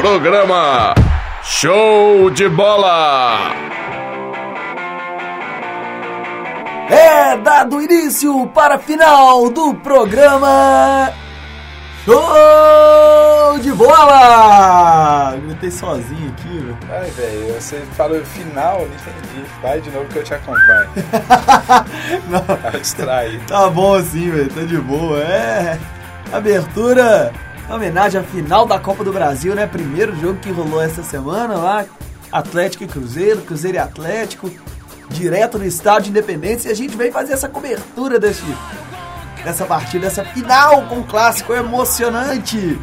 Programa Show de Bola! É dado início para a final do programa Show de Bola! Gritei sozinho aqui, velho. Ai, velho, você falou final, não entendi. Vai de novo que eu te acompanho. Não, Tava distraído. tá bom assim, velho, tá de boa. É, abertura, homenagem à final da Copa do Brasil, né? Primeiro jogo que rolou essa semana lá, Atlético e Cruzeiro, Cruzeiro e Atlético, direto no estádio Independência. E a gente veio fazer essa cobertura desse, dessa partida, dessa final com um clássico emocionante.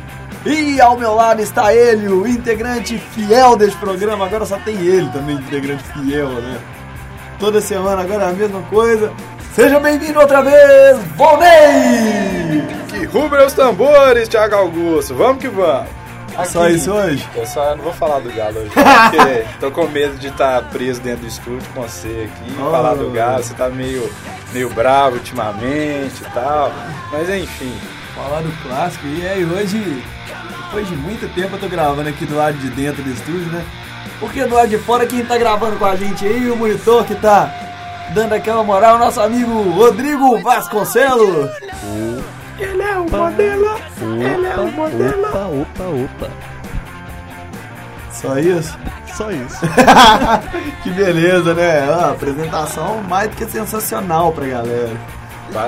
E ao meu lado está ele, o integrante fiel desse programa. Agora só tem ele também, integrante fiel, né? Toda semana agora é a mesma coisa. Seja bem-vindo outra vez, Volney! Rubem os tambores, Thiago Augusto. Vamos que vamos. Só isso hoje? Eu só não vou falar do Galo hoje, porque tô com medo de estar preso dentro do estúdio com você aqui, Oh. falar do Galo. Você tá meio, meio bravo ultimamente e tal. Mas enfim, Falar do clássico. E aí, hoje, depois de muito tempo, eu tô gravando aqui do lado de dentro do estúdio, né? Porque do lado de fora, quem tá gravando com a gente aí, o monitor que tá dando aquela moral, o nosso amigo Rodrigo Vasconcelos. É um modelo, ele é um modelo. Opa, opa, opa. Só isso? Só isso. Que beleza, né? Ó, apresentação mais do que sensacional pra galera.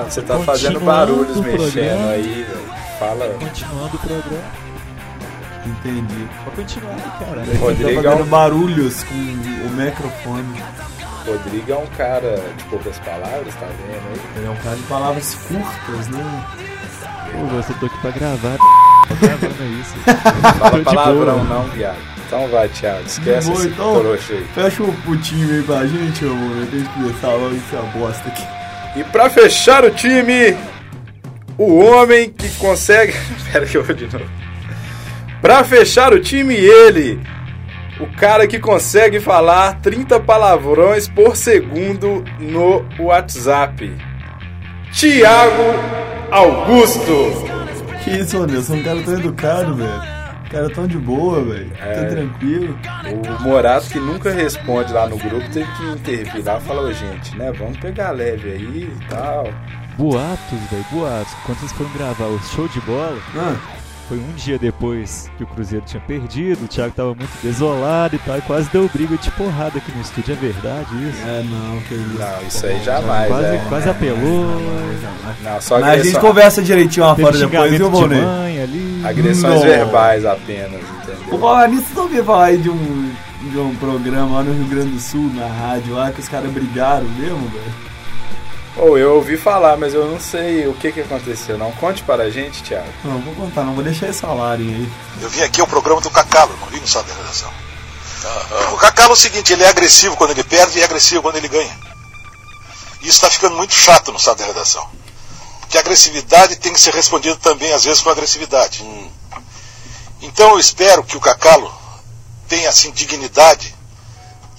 você tá Continuando fazendo barulhos o mexendo programa. aí, velho. Fala. Continuando o programa. Entendi. Pode continuar, cara. Ele Rodrigo tá é fazendo um- barulhos com o microfone. Rodrigo é um cara de poucas palavras, tá vendo aí? Ele é um cara de palavras curtas, né? Pô, você tô aqui pra gravar. Tô gravando isso. Fala palavrão não, viado. Então vai, Thiago. Esquece boa, esse então. trouxa aí. Fecha o putinho aí pra gente, mano. Tem que começar logo essa bosta aqui. E pra fechar o time, o homem que consegue. Pera que eu vou de novo. Pra fechar o time, ele. O cara que consegue falar 30 palavrões por segundo no WhatsApp. Tiago Augusto. Que isso? Eu sou um cara tão educado, velho. Cara tão de boa, velho. É. Tão tranquilo. O Morato, que nunca responde lá no grupo, teve que intervir lá e falar: "Ô, gente, né? Vamos pegar leve aí e tal. Boatos, velho, boatos. Quando vocês foram gravar o show de bola, Ah, foi um dia depois que o Cruzeiro tinha perdido, o Thiago tava muito desolado e tal, e quase deu briga de porrada aqui no estúdio. É verdade isso? é, não, que isso. Não, isso aí jamais. quase, é. quase apelou. Não, só Mas a gente agressão- conversa direitinho lá fora depois, viu, de mãe ali. Agressões Não. verbais apenas, entendeu? nisso, vocês ouviram falar aí de um, de um programa lá no Rio Grande do Sul, na rádio lá, que os caras brigaram mesmo, velho? Ou eu ouvi falar, mas eu não sei o que, que aconteceu. Não conte para a gente, Thiago. Não, vou contar, não, vou deixar eles falarem aí. Eu vim aqui ao programa do Cacalo, não vim no da redação. O Cacalo é o seguinte, ele é agressivo quando ele perde e é agressivo quando ele ganha. E isso está ficando muito chato no da redação. Porque a agressividade tem que ser respondida também, às vezes, com agressividade. Então eu espero que o Cacalo tenha, assim, dignidade,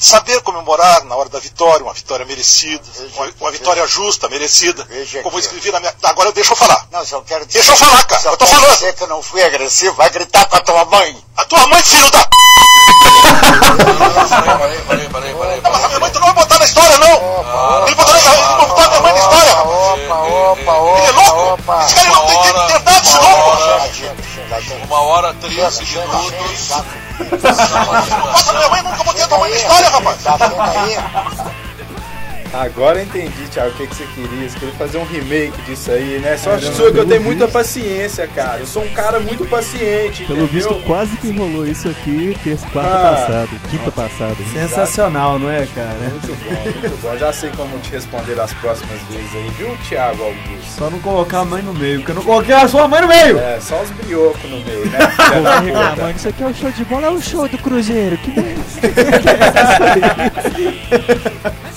saber comemorar na hora da vitória, uma vitória merecida, uma, uma vitória justa, merecida. Veja Como eu escrevi na minha... Agora deixa eu falar. Não, só quero dizer. Deixa eu falar, cara. Só Eu tô quero falando. dizer que eu não fui agressivo. Vai gritar com a tua mãe. A tua mãe, filho da... Peraí, peraí, peraí, peraí. Mas a minha mãe tu não vai botar na história, não! Ele botou, na- ele não botou a minha mãe na história! Opa, opa, Ele é opa, louco! opa. Esse cara não tem tem verdade, esse louco! Uma hora, 13 minutos. Nossa, minha mãe nunca botei a tua mãe na história, rapaz! Tá aí? Agora eu entendi, Thiago, o que, que você queria. Você queria fazer um remake disso aí, né? Sorte Caramba, sua que eu tenho muita paciência, cara. Eu sou um cara muito paciente, Pelo entendeu? visto, quase que rolou isso aqui terça, quarta Ah. passada, quinta passada. Sensacional, não é, cara? Muito bom, muito bom. Já sei como te responder as próximas vezes aí, viu, Thiago Augusto? Só não colocar a mãe no meio, porque eu não coloquei a sua mãe no meio! É, só os briocos no meio, né? Puta. reclamando, isso aqui é o show de bola, é o show do Cruzeiro. Que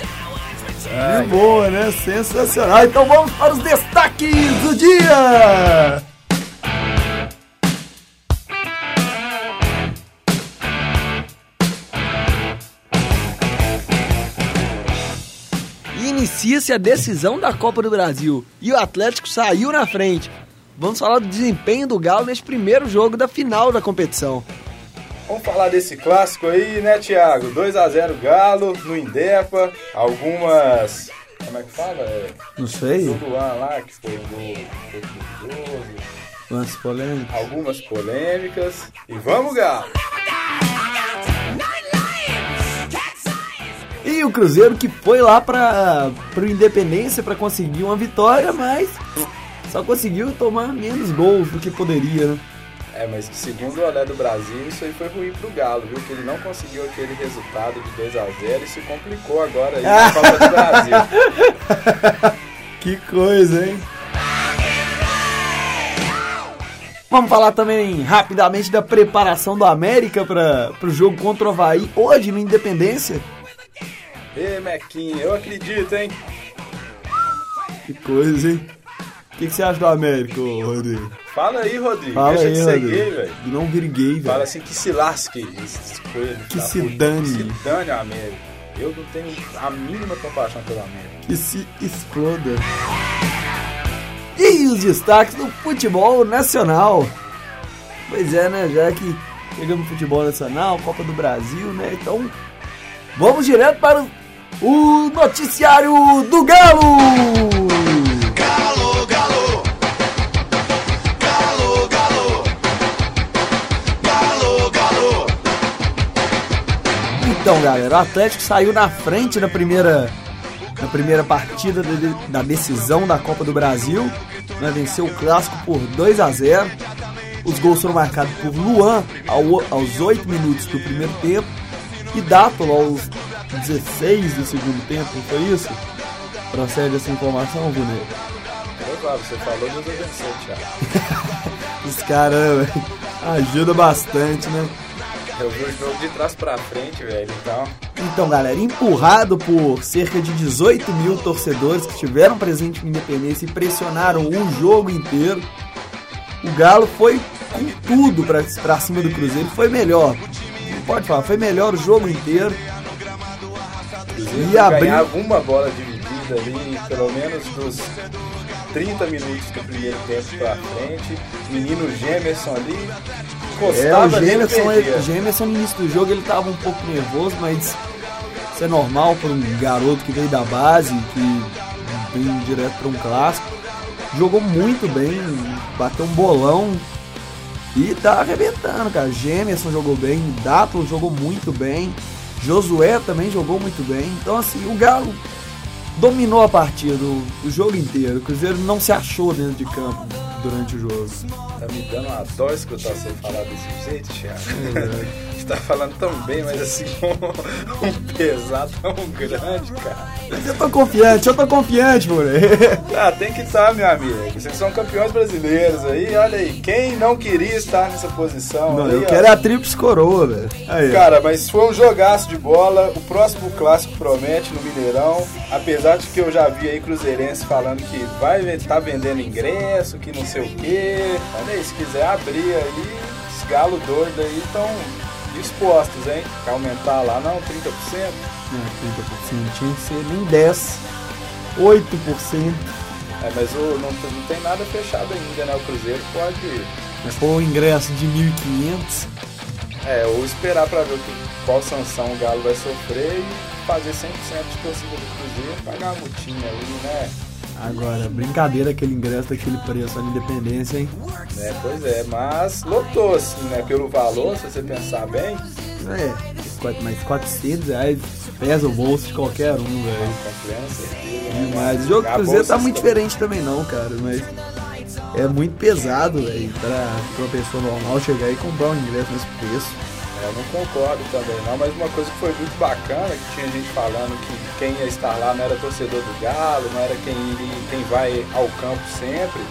De boa, né? Sensacional. Então vamos para os destaques do dia! Inicia-se a decisão da Copa do Brasil e o Atlético saiu na frente. Vamos falar do desempenho do Galo neste primeiro jogo da final da competição. Vamos falar desse clássico aí, né, Thiago? 2x0 Galo no Indepa. Algumas. Como é que fala? É, Não sei. do Luan lá, que foi um foi duvidoso. Lance polêmico. Algumas polêmicas. E vamos, Galo! E o Cruzeiro que foi lá para pro Independência para conseguir uma vitória, mas só conseguiu tomar menos gols do que poderia, né? É, mas segundo o Olé do Brasil, isso aí foi ruim pro Galo, viu? Que ele não conseguiu aquele resultado de 2x0 e se complicou agora aí na Copa do Brasil. Que coisa, hein? Vamos falar também rapidamente da preparação do América para o jogo contra o Havaí hoje no Independência. Ê, Mequinha, eu acredito, hein? Que coisa, hein? O que, que você acha do América, ô, Rodrigo? Fala aí, Rodrigo. Fala Deixa aí, de ser Rodrigo. gay, velho. Não vire gay, Fala velho. assim que se lasque coelho. Que da se puta. dane. Que se dane a América. Eu não tenho a mínima compaixão pela América. Que se exploda. E os destaques do futebol nacional. Pois é, né? Já que chegamos no futebol nacional, Copa do Brasil, né? Então, vamos direto para o- noticiário do! Galo, Então, galera, o Atlético saiu na frente na primeira, na primeira partida da, da decisão da Copa do Brasil. Né, venceu o clássico por 2 a 0 Os gols foram marcados por Luan ao- aos 8 minutos do primeiro tempo e Dátolo aos 16 do segundo tempo, não foi isso? Procede essa informação, Bruno? Provável, você falou, Deus abençoe, Thiago. Os caras ajuda bastante, né? Eu vi o jogo de trás pra frente, velho. Então, Então, galera, empurrado por cerca de 18 mil torcedores que estiveram presentes no Independência e pressionaram o jogo inteiro, o Galo foi com tudo pra, pra cima do Cruzeiro. Foi melhor. Pode falar, foi melhor o jogo inteiro. E abriu- ganhava uma bola dividida ali, pelo menos dos 30 minutos do primeiro tempo pra frente. Menino Gemerson ali, É, o Gemerson, ele- Gemerson no início do jogo ele tava um pouco nervoso, mas isso é normal para um garoto que veio da base, que vem direto para um clássico. Jogou muito bem, bateu um bolão e tá arrebentando, cara. Gemerson jogou bem, Dato jogou muito bem, Josué também jogou muito bem. Então, assim, o Galo dominou a partida o, jogo inteiro. O Cruzeiro não se achou dentro de campo durante o jogo. Tá me dando uma dó escutar você falar desse jeito, Thiago. É. Você tá falando tão bem, mas assim, um, um pesar tão grande, cara. Mas eu tô confiante, eu tô confiante, moleque. Ah, tem que estar, meu amigo. Vocês são campeões brasileiros aí, olha aí. Quem não queria estar nessa posição? Não, aí, eu quero é a tríplice coroa, velho. Cara, mas foi um jogaço de bola. O próximo clássico promete no Mineirão. Apesar de que eu já vi aí Cruzeirense falando que vai estar vendendo ingresso, que não sei o quê. Olha aí, se quiser abrir aí, os galos doidos aí estão dispostos, hein? Quer aumentar lá, não? 30%? É, 30%, tinha que ser nem 10, 8%. É, mas o, não, não tem nada fechado ainda, né? O Cruzeiro pode Mas for o ingresso de 1.500, É, ou esperar pra ver que- qual sanção o Galo vai sofrer e fazer 100% de torcida do Cruzeiro, pagar a multinha aí, né? agora, brincadeira aquele ingresso daquele preço na Independência, hein? né? Pois é, mas lotou assim, né? Pelo valor, se você pensar bem, É, mais 400 reais pesa o bolso de qualquer um, velho. certeza. né? Mas o jogo do Cruzeiro tá muito diferente também não, cara, mas é muito pesado, velho, pra, pra uma pessoa normal chegar e comprar um ingresso nesse preço. Eu não concordo também não, mas uma coisa que foi muito bacana, que tinha gente falando que quem ia estar lá não era torcedor do Galo, não era quem, quem vai ao campo sempre.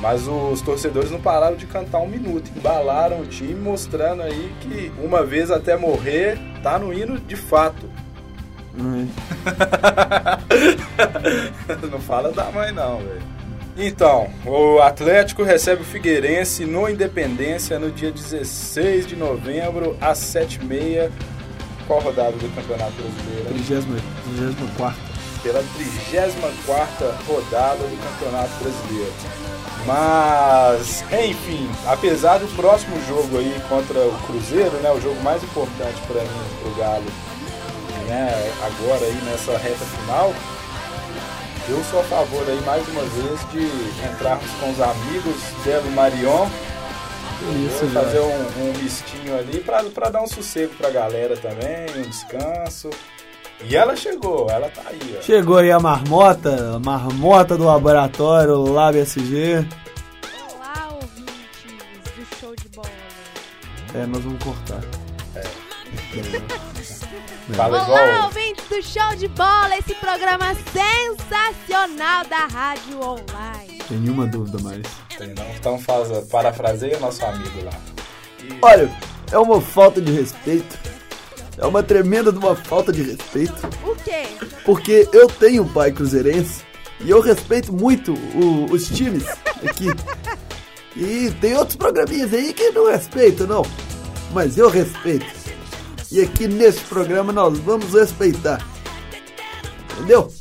Mas os torcedores não pararam de cantar um minuto, embalaram o time, mostrando aí que uma vez até morrer, tá no hino de fato. Hum, não fala da mãe não, velho. Então, o Atlético recebe o Figueirense no Independência no dia 16 de novembro, às 7h30. Qual rodada do Campeonato Brasileiro? 34 pela 34 rodada do Campeonato Brasileiro. Mas, enfim, apesar do próximo jogo aí contra o Cruzeiro, né, o jogo mais importante para mim, pro Galo, né, agora aí nessa reta final, eu sou a favor aí mais uma vez de entrarmos com os amigos Belo Marion Isso, fazer um, um mistinho ali pra, pra dar um sossego pra galera também, um descanso. E ela chegou, ela tá aí, ó. Chegou aí a marmota, a marmota do laboratório Lab SG. Olá, ouvintes do show de bola. É, nós vamos cortar. Fala Olá, igual. ouvintes do show de bola, esse programa sensacional da Rádio Online. Tem nenhuma dúvida mais. Tem não? Então faz, parafraseia nosso amigo lá. Olha, é uma falta de respeito. É uma tremenda de uma falta de respeito. O quê? Porque eu tenho um pai cruzeirense e eu respeito muito o- os times aqui. E tem outros programinhas aí que não respeito, não. Mas eu respeito. E aqui nesse programa nós vamos respeitar. Entendeu?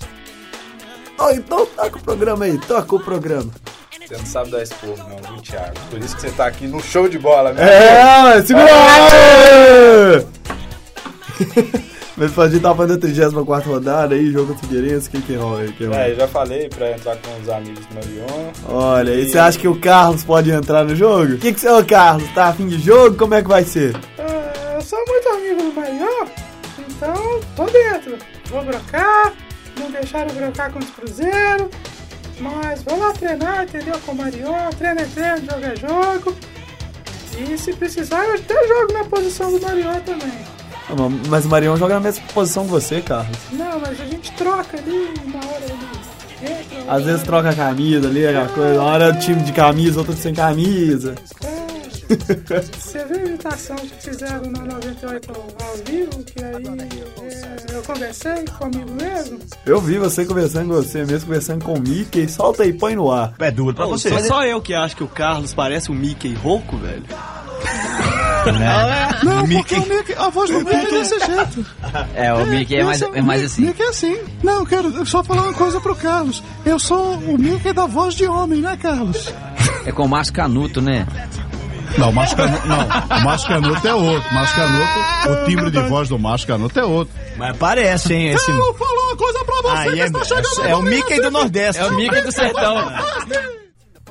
Ó, então toca o programa aí, toca o programa. Você não sabe dar esse povo, não, viu, Thiago? Por isso que você tá aqui no show de bola, né? É, segura! Mas a gente tá fazendo a 34 rodada aí, jogo contra o Figueirense, quem que rola aí? Rola? É, eu já falei pra entrar com os amigos do Marion. Olha, e você acha que o Carlos pode entrar no jogo? O que que você, ô Carlos, tá afim de jogo? Como é que vai ser? Do Marion, então tô dentro. Vou brocar, não deixaram brocar contra o Cruzeiro, mas vou lá treinar, entendeu? Com o Marion, treino é treino, jogo é jogo. E se precisar, eu até jogo na posição do Marion também. Ah, mas- o Marião joga na mesma posição que você, Carlos. Não, mas a gente troca ali, uma hora entra. Às vezes troca a camisa ali, aquela coisa. Uma hora é time de camisa, outra sem camisa. É, Você viu a imitação que fizeram na 98 ao, ao vivo, que aí é, eu conversei comigo mesmo? Eu vi você conversando com você mesmo, conversando com o Mickey. Solta aí, põe no ar. É duro pra você. só, só eu que acho que o Carlos parece um Mickey rouco, velho. Não, porque o Mickey, a voz do Mickey é desse jeito. É, o Mickey é mais, Esse é mais Mi- assim. Mickey é assim. Não, eu quero só falar uma coisa pro Carlos. Eu sou o Mickey da voz de homem, né, Carlos? É com o Márcio Canuto, né? Não, o Márcio Canuto, não. O Márcio Canuto é outro. O Márcio Canuto, o timbre de voz do Márcio Canuto é outro. Mas parece, hein, esse... Eu falar uma coisa pra você Aí que é, está chegando é o comigo, Mickey do Nordeste. É o Mickey do Sertão.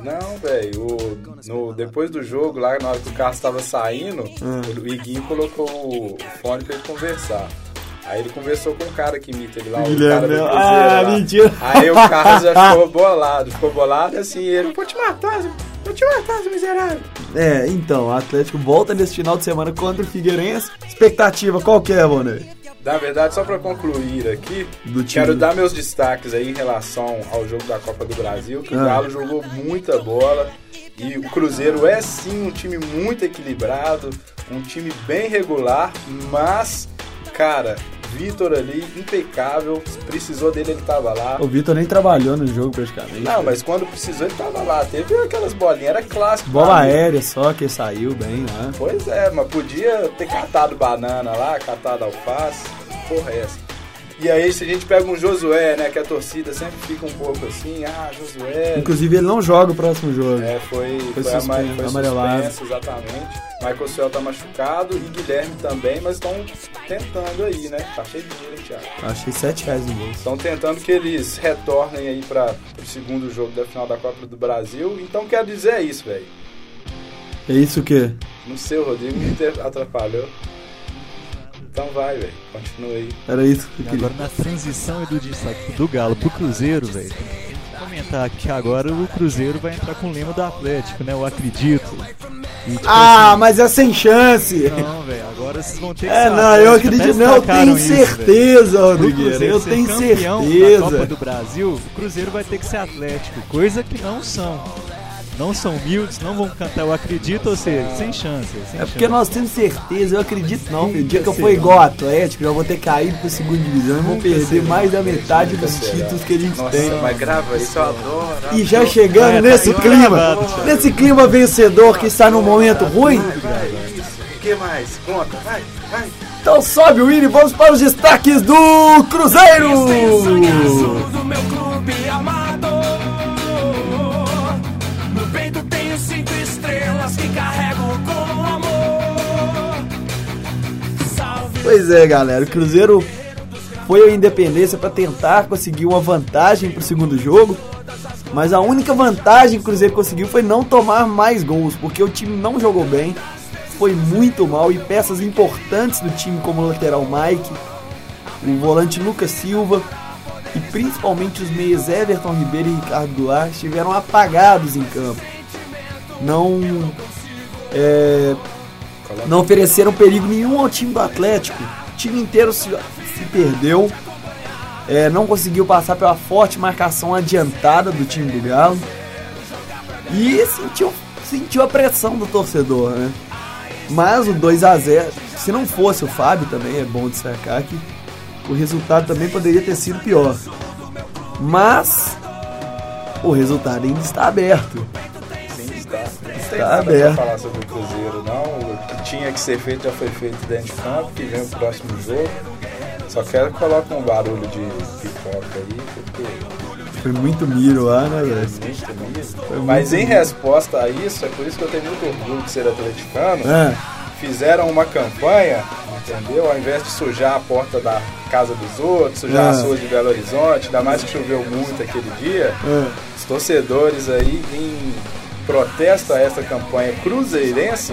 Não, velho, o- no- depois do jogo, lá na hora que o Carlos tava saindo, o Iguinho colocou o fone pra ele conversar. Aí ele conversou com o cara que imita ele lá, o Guilherme, cara do né? Cruzeiro Ah, lá. mentira. Aí o Carlos já ficou bolado, ficou bolado assim, ele... Vou te matar, vou te matar, seu miserável. É, então, o Atlético volta nesse final de semana contra o Figueirense. Expectativa qual que é, Bonet? Na verdade, só pra concluir aqui, quero dar meus destaques aí em relação ao jogo da Copa do Brasil, que o Ah. Galo jogou muita bola e o Cruzeiro é sim um time muito equilibrado, um time bem regular, mas, cara, Vitor ali, impecável, precisou dele, ele tava lá. O Vitor nem trabalhou no jogo praticamente. Não, mas quando precisou ele tava lá, teve aquelas bolinhas, era clássico. Bola mim. aérea só, que saiu bem lá. Pois é, mas podia ter catado banana lá, catado alface, porra é essa. E aí, se a gente pega um Josué, né, que a torcida sempre fica um pouco assim, ah, Josué... Inclusive ele não joga o próximo jogo. É, foi, Foi foi, suspenso, foi amarelado. suspenso, exatamente. Michael Suel tá machucado e Guilherme também, mas estão tentando aí, né? Tá cheio de dinheiro, hein, Thiago. Achei 7 reais no bolso. Estão tentando que eles retornem aí para o segundo jogo da final da Copa do Brasil. Então, quero dizer é isso, velho. É isso o quê? Não sei, o Rodrigo me atrapalhou. Então vai, velho. Continua aí. Era isso que eu queria. agora na transição do destaque do Galo pro Cruzeiro, velho. tem que Comentar que agora o Cruzeiro vai entrar com o lema do Atlético, né? Eu acredito. E, tipo, Ah, mas é sem chance! assim, Não, velho, agora vocês vão ter que É, não, eu acredito, não, eu tenho isso, certeza, Rodrigueira, Cruzeiro eu tenho campeão da Copa certeza. do Brasil, o Cruzeiro vai ter que ser Atlético, coisa que não são. Não são humildes, não vão cantar eu acredito, ou seja, sem chance. Sem É porque chance. nós temos certeza, eu acredito não. O dia que eu for igual ao Atlético, eu vou ter caído pro segunda divisão e vou perder mais da metade dos títulos que a gente Nossa, tem. mas grava isso, eu adoro. E já chegando É, tá nesse clima, gravado, nesse clima vencedor que está num momento ruim, O que mais? Conta, vai, vai. Então sobe o hino e vamos para os destaques do Cruzeiro! Pois é, galera, o Cruzeiro foi à Independência para tentar conseguir uma vantagem para o segundo jogo, mas a única vantagem que o Cruzeiro conseguiu foi não tomar mais gols, porque o time não jogou bem, foi muito mal e peças importantes do time como o lateral Mike, o volante Lucas Silva e principalmente os meias Everton Ribeiro e Ricardo Goulart estiveram apagados em campo. Não é, não ofereceram perigo nenhum ao time do Atlético. O time inteiro se, se perdeu. É, não conseguiu passar pela forte marcação adiantada do time do Galo. E sentiu, sentiu a pressão do torcedor, né? Mas o 2 a 0 se não fosse o Fábio também, é bom destacar que o resultado também poderia ter sido pior. Mas o resultado ainda está aberto. Sim, está. Tem Está nada aberto. falar sobre o Cruzeiro, tinha que ser feito já foi feito dentro de campo, que vem o próximo jogo. Só quero que coloque um barulho de pipoca aí, porque Foi muito miro lá, né, velho? muito. Foi Mas muito em miro. resposta a isso, é por isso que eu tenho muito orgulho de ser atleticano. É. Fizeram uma campanha, entendeu? Ao invés de sujar a porta da casa dos outros, sujar É. as ruas de Belo Horizonte, ainda mais que choveu muito aquele dia, É. os torcedores aí, em protesto a essa campanha cruzeirense,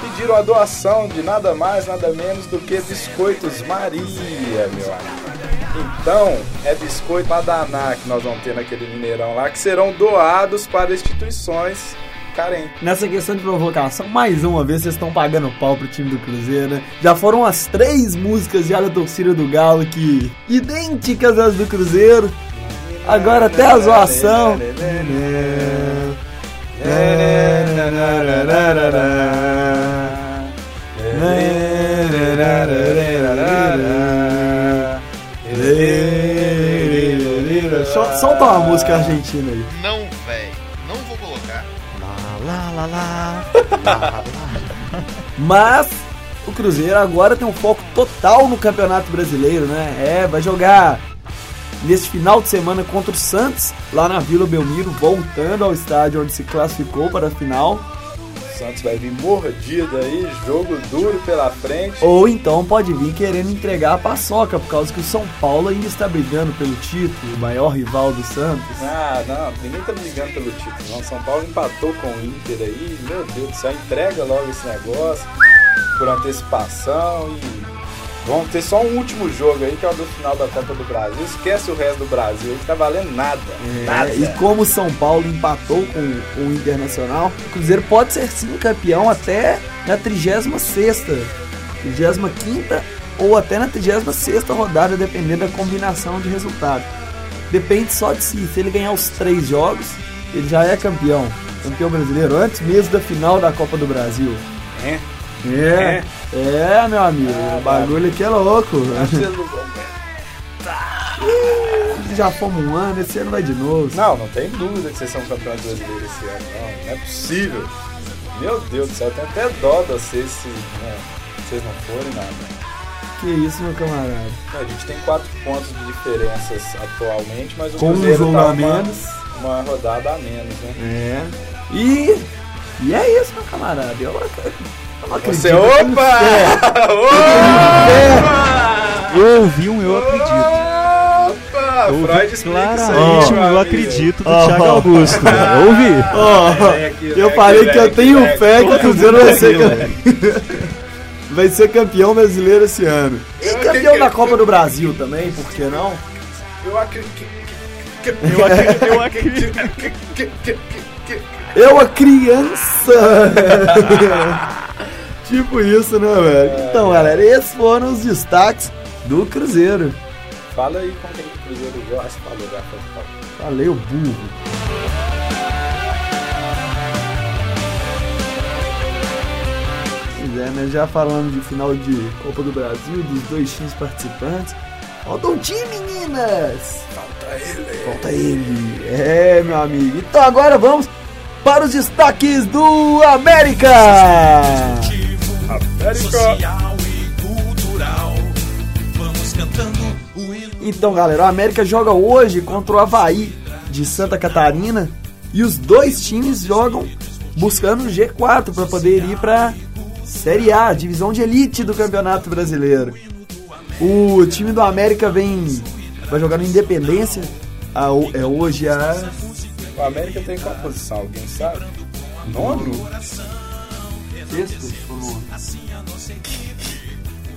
pediram a doação de nada mais, nada menos do que biscoitos Maria, meu amigo. Então, é biscoito pra danar que nós vamos ter naquele Mineirão lá, que serão doados para instituições carentes. Nessa questão de provocação, mais uma vez vocês estão pagando pau pro time do Cruzeiro, né? Já foram as três músicas já da torcida do Galo que idênticas às do Cruzeiro. Agora até a zoação. Sol- Solta uma música argentina aí. Não, velho. Não vou colocar. Lá, lá, lá. Mas o Cruzeiro agora tem um foco total no Campeonato Brasileiro, né? É, vai jogar nesse final de semana contra o Santos, lá na Vila Belmiro, voltando ao estádio onde se classificou para a final. O Santos vai vir mordido aí, jogo duro pela frente. Ou então pode vir querendo entregar a paçoca, por causa que o São Paulo ainda está brigando pelo título, o maior rival do Santos. Ah, não, ninguém tá brigando pelo título, não. São Paulo empatou com o Inter aí, meu Deus do céu, entrega logo esse negócio por antecipação e vamos ter só um último jogo aí, que é o do final da Copa do Brasil. Esquece o resto do Brasil, que tá valendo nada. nada. É, e como o São Paulo empatou com o Internacional, o Cruzeiro pode ser sim campeão até na 36 35 ou até na 36 rodada, dependendo da combinação de resultados. Depende só de si. Se ele ganhar os três jogos, ele já é campeão. Campeão brasileiro, antes mesmo da final da Copa do Brasil. É. É, é, meu amigo. o bagulho aqui é louco. Já fomos um ano, esse ano vai de novo. Não, não tem dúvida que vocês são campeões brasileiros esse ano, não. Não é possível. Meu Deus do céu, eu tenho até dó de vocês se né, vocês não forem nada. Que isso, meu camarada. A gente tem quatro pontos de diferenças atualmente, mas o Com um Cruzeiro jogo tá a uma, menos. uma rodada a menos, né? É. E. E é isso, meu camarada. Eu, Você, opa! Opa! Eu ouvi um eu acredito. Opa! Eu ouvi Freud explica isso aí, claramente um eu acredito do Ó. Thiago Augusto. velho. Eu ouvi. Vem aqui, eu falei aqui, que eu tenho aqui, fé que o Cruzeiro vai ser, vai ser campeão brasileiro esse ano. E campeão da Copa do Brasil também, por que não? Eu acredito. Eu acredito. Eu acredito. Eu, a criança! tipo isso, né, velho? Então, galera, esses foram os destaques do Cruzeiro. Fala aí com quem que o Cruzeiro gosta. Já foi. falou. Valeu, burro. Pois é, né? Já falando de final de Copa do Brasil, dos dois times participantes. Falta um time, meninas! Falta ele! Falta ele! É, meu amigo. Então agora vamos para os destaques do América! América! Então, galera, o América joga hoje contra o Havaí de Santa Catarina e os dois times jogam buscando o G4 para poder ir para Série A, divisão de elite do Campeonato Brasileiro. O time do América vem vai jogar no Independência. A, é hoje a O América tem qual posição? Alguém sabe? Nono?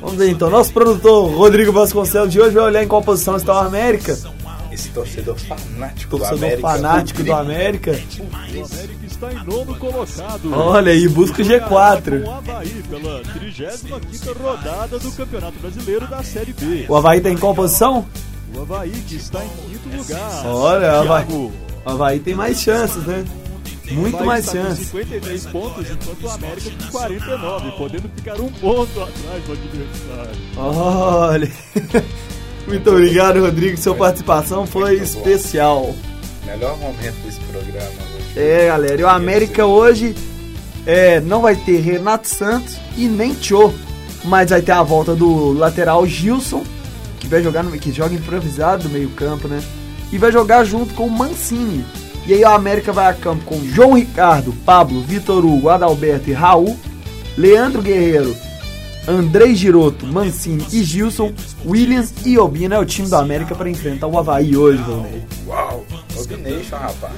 Vamos ver então. Nosso produtor Rodrigo Vasconcelos de hoje vai olhar em qual posição está o América. Esse torcedor fanático Torcedor do América. fanático do América. O América está em nono colocado. Olha aí, busca o G4. Com o Havaí pela 35 rodada do Campeonato Brasileiro da Série B. O Havaí tem qual posição? O Havaí que está em quinto lugar. Olha, o Havaí, o Havaí tem mais chances, né? Muito mais chances. 53 pontos, enquanto o América com 49, podendo ficar um ponto atrás do adversário. Olha. Muito obrigado, Rodrigo. Sua participação foi especial. Melhor momento desse programa hoje. É, galera. E o América hoje é, não vai ter Renato Santos e nem Tchô. Mas vai ter a volta do lateral Gilson, que vai jogar no, que joga improvisado no meio-campo, né? E vai jogar junto com o Mancini. E aí o América vai a campo com João Ricardo, Pablo, Vitor Hugo, Adalberto e Raul, Leandro Guerreiro, Andrei Giroto, Mancini e Gilson, Williams e Obina é o time do América para enfrentar o Havaí hoje, Valnei. Uau! Obination, rapaz.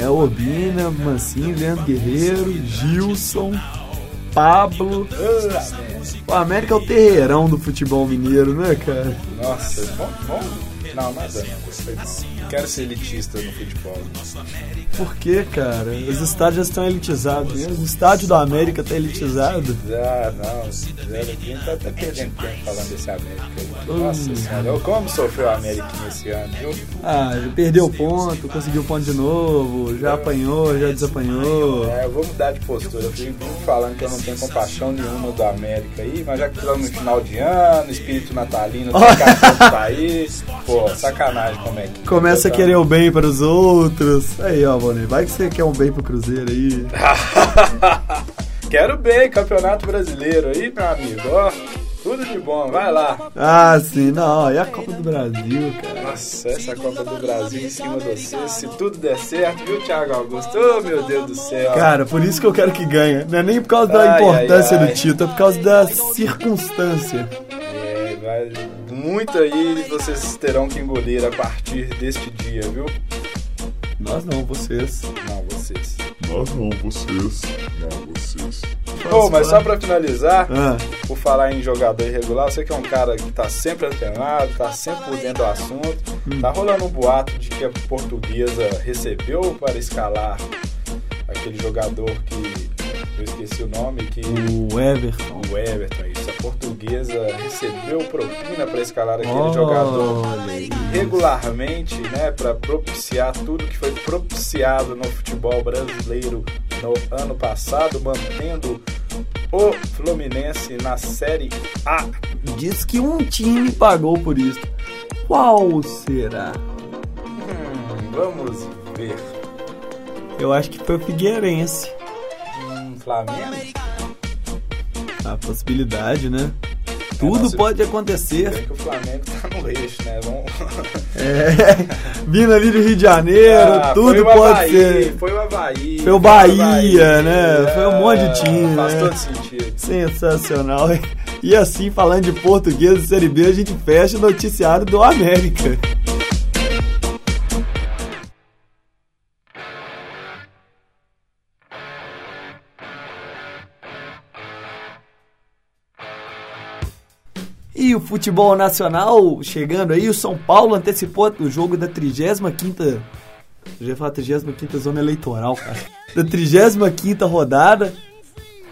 É, Obina, Mancini, Leandro Guerreiro, Gilson, Pablo. O América é o terreirão do futebol mineiro, né, cara? Nossa, bom, bom. Não, nada não. Foi mal. Quero ser elitista no futebol. Por que, cara? Os estádios já estão elitizados. O estádio do América tá elitizado. Ah, não. Zero aqui tá até perdendo tempo falando desse América aí. Nossa Hum. senhora, eu como sofreu o América nesse ano, viu? Ah, já perdeu ponto, conseguiu ponto de novo, já apanhou, já desapanhou. É, eu vou mudar de postura. Eu fui falando que eu não tenho compaixão nenhuma do América aí, mas já que estamos no final de ano, espírito natalino, tá cachorro tá aí. Pô, sacanagem como é que. Começa a querer o bem para os outros. Aí, ó, Boné, vai que você quer um bem pro Cruzeiro aí. Quero bem, campeonato brasileiro aí, meu amigo, ó. Tudo de bom, vai lá. Ah, sim, não, e a Copa do Brasil, cara. Nossa, essa Copa do Brasil em cima de você, se tudo der certo, viu, Thiago Augusto? Oh, meu Deus do céu. Cara, por isso que eu quero que ganhe. Não é nem por causa da Ai, importância ai, ai. do título, é por causa da circunstância. É, vai, muito aí vocês terão que engolir a partir deste dia, viu? Nós não, vocês. Não, vocês. Nós não, vocês. Não, vocês. Pô, mas só pra finalizar, Ah. por falar em jogador irregular, você que é um cara que tá sempre antenado, tá sempre por dentro do assunto, Hum. tá rolando um boato de que a portuguesa recebeu para escalar aquele jogador que eu esqueci o nome, que O Everton. o Everton, portuguesa recebeu propina para escalar aquele Olha jogador regularmente, né, para propiciar tudo que foi propiciado no futebol brasileiro no ano passado, mantendo o Fluminense na Série A. Diz que um time pagou por isso. Qual será? Hum, vamos ver. Eu acho que foi o Figueirense. Hum, Flamengo? A possibilidade, né? Tudo nossa, pode acontecer. Bem que o Flamengo tá no eixo, né? Vamos... É, vindo ali do Rio de Janeiro, Ah, tudo foi o pode Havaí, ser. Foi o Havaí. Foi o Bahia, né? Foi um monte de time, Faz né? todo sentido. Sensacional. E assim, falando de português e Série B, a gente fecha o noticiário do América. Futebol nacional chegando aí, o São Paulo antecipou o jogo da 35ª, eu já ia falar 35ª zona eleitoral, cara, da 35ª rodada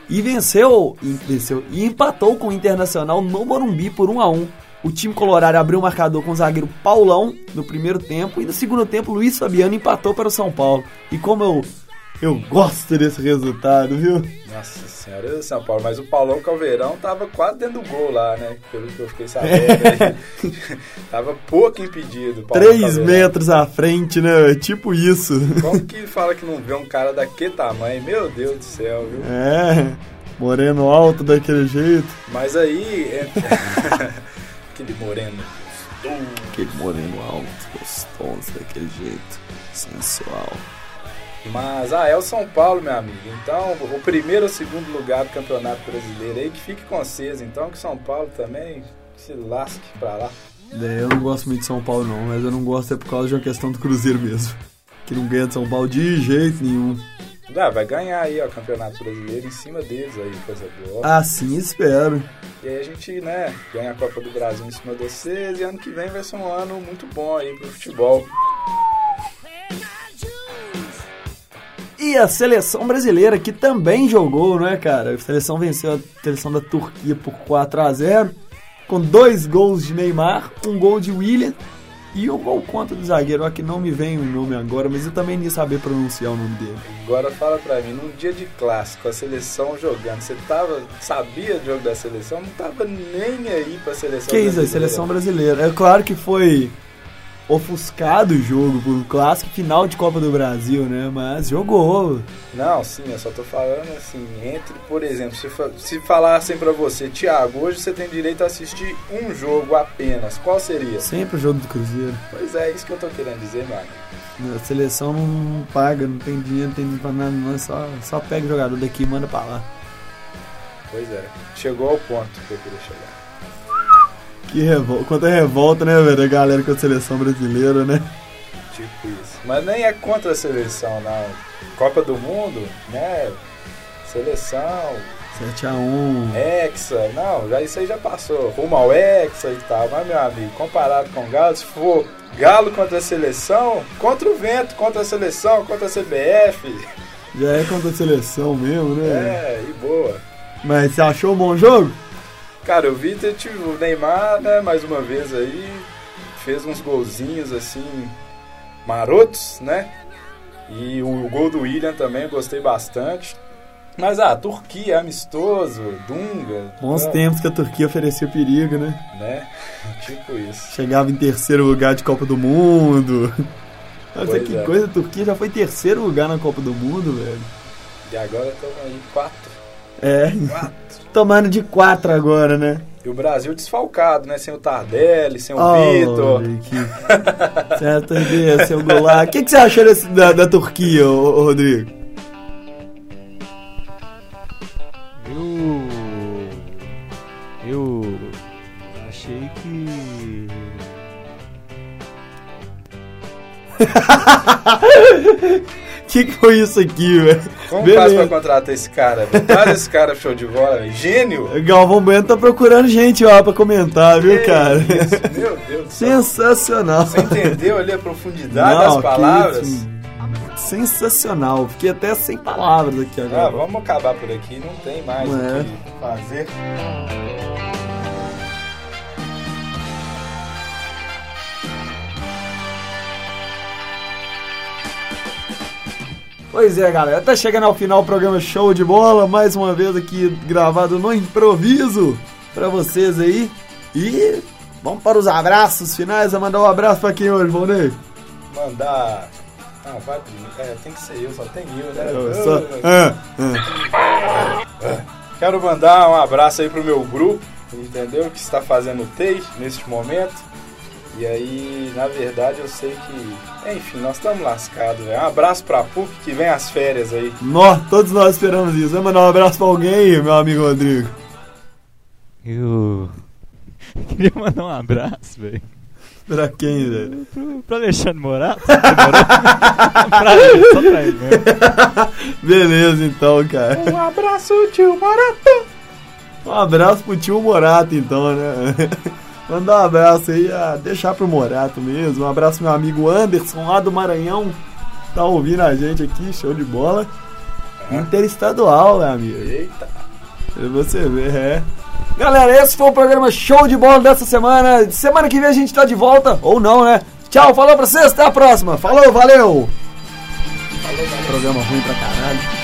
e venceu, e venceu e empatou com o Internacional no Morumbi por 1 a 1. O time colorado abriu o marcador com o zagueiro Paulão no primeiro tempo e no segundo tempo Luiz Fabiano empatou para o São Paulo. E como eu eu gosto desse resultado, viu? Nossa senhora, São Paulo, mas o Paulão Calveirão tava quase dentro do gol lá, né? Pelo que eu fiquei sabendo. aí. tava pouco impedido. Três Calveirão. metros à frente, né? Tipo isso. Como que fala que não vê um cara daquele tamanho? Meu Deus do céu, viu? É, moreno alto daquele jeito. Mas aí, é- aquele moreno. Aquele moreno alto, gostoso, daquele jeito, sensual. Mas, ah, é o São Paulo, meu amigo. Então, o primeiro ou segundo lugar do Campeonato Brasileiro aí, que fique com vocês. Então, que São Paulo também se lasque pra lá. É, eu não gosto muito de São Paulo não, mas eu não gosto é por causa de uma questão do Cruzeiro mesmo. Que não ganha de São Paulo de jeito nenhum. Ah, vai ganhar aí, ó, o Campeonato Brasileiro em cima deles aí, coisa boa. Assim espero. E aí a gente, né, ganha a Copa do Brasil em cima de vocês e ano que vem vai ser um ano muito bom aí pro futebol. E a seleção brasileira que também jogou, né, cara? A seleção venceu a seleção da Turquia por 4 a 0 com dois gols de Neymar, um gol de William e um gol contra do zagueiro. Aqui não me vem o nome agora, mas eu também nem saber pronunciar o nome dele. Agora fala pra mim, num dia de clássico, a seleção jogando, você tava, sabia do jogo da seleção, não tava nem aí pra seleção Que isso, a seleção brasileira. É claro que foi ofuscado o jogo por um clássico final de Copa do Brasil, né? Mas jogou. Não, sim, eu só tô falando assim, entre, por exemplo, se, fa se falassem pra você, Thiago, hoje você tem direito a assistir um jogo apenas, qual seria? Sempre o jogo do Cruzeiro. Pois é, isso que eu tô querendo dizer, mano. A seleção não paga, não tem dinheiro, não tem pra nada, não. Só, só pega o jogador daqui e manda pra lá. Pois é, chegou ao ponto que eu queria chegar. Que revolta, quanto é revolta, né, velho? A galera com a seleção brasileira, né? Tipo isso. Mas nem é contra a seleção, não. Copa do Mundo, né? Seleção. 7x1. Hexa. Não, já, isso aí já passou. Rumo ao Hexa e tal. Mas, meu amigo, comparado com o Galo, se for Galo contra a seleção, contra o vento, contra a seleção, contra a CBF. Já é contra a seleção mesmo, né? É, e boa. Mas você achou um bom jogo? Cara, eu vi tipo, o Neymar, né, mais uma vez aí, fez uns golzinhos assim, marotos, né? E o gol do William também, gostei bastante. Mas ah, Turquia, amistoso, Dunga. Bons né? tempos que a Turquia oferecia perigo, né? Né? Tipo isso. Chegava em terceiro lugar de Copa do Mundo. Olha Pois que é. coisa, a Turquia já foi terceiro lugar na Copa do Mundo, velho. E agora estamos aí, quatro. É. Tomando de quatro agora, né? E o Brasil desfalcado, né? Sem o Tardelli, sem o Oh, Vitor. que- Certo, ideia, seu Goulart. O que, que você achou desse- da, da Turquia, ô, ô, Rodrigo? Eu. Eu. Achei que. O que, que foi isso aqui, velho? Como Beleza. faz pra contratar esse cara? Traz esse cara show de bola. Gênio! Galvão Bueno tá procurando gente lá pra comentar, viu, Que cara? isso, Meu Deus do céu. Sensacional. Você entendeu ali a profundidade Não, das que palavras? isso. Sensacional. Fiquei até sem palavras aqui agora. Ah, vamos acabar por aqui, não tem mais É. o que fazer. Pois é, galera, tá chegando ao final o programa Show de Bola, mais uma vez aqui gravado no improviso pra vocês aí. E vamos para os abraços finais, a mandar um abraço pra quem hoje, Valnei? Mandar. Ah, vai. É, tem que ser eu, só tem eu, né? Eu só- Ah, ah. Quero mandar um abraço aí pro meu grupo, entendeu? Que está fazendo o TEI neste momento. E aí, na verdade, eu sei que. Enfim, nós estamos lascados, velho. Um abraço pra PUC que vem as férias aí. Nó, todos nós esperamos isso. Vamos mandar um abraço pra alguém meu amigo Rodrigo. Eu. Queria mandar um abraço, velho. Pra quem, velho? Pro, pro Alexandre Morato. Demorou? pra ele, só pra ele mesmo. Beleza, então, cara. Um abraço, tio Morato. Um abraço pro tio Morato, então, né? Mandar um abraço aí, a deixar pro Morato mesmo. Um abraço meu amigo Anderson, lá do Maranhão. Tá ouvindo a gente aqui, show de bola. Interestadual, meu amigo. Eita. Você ver, é. Galera, esse foi o programa Show de Bola dessa semana. Semana que vem a gente tá de volta, ou não, né? Tchau, falou pra vocês, até a próxima. Falou, valeu! Programa ruim pra caralho.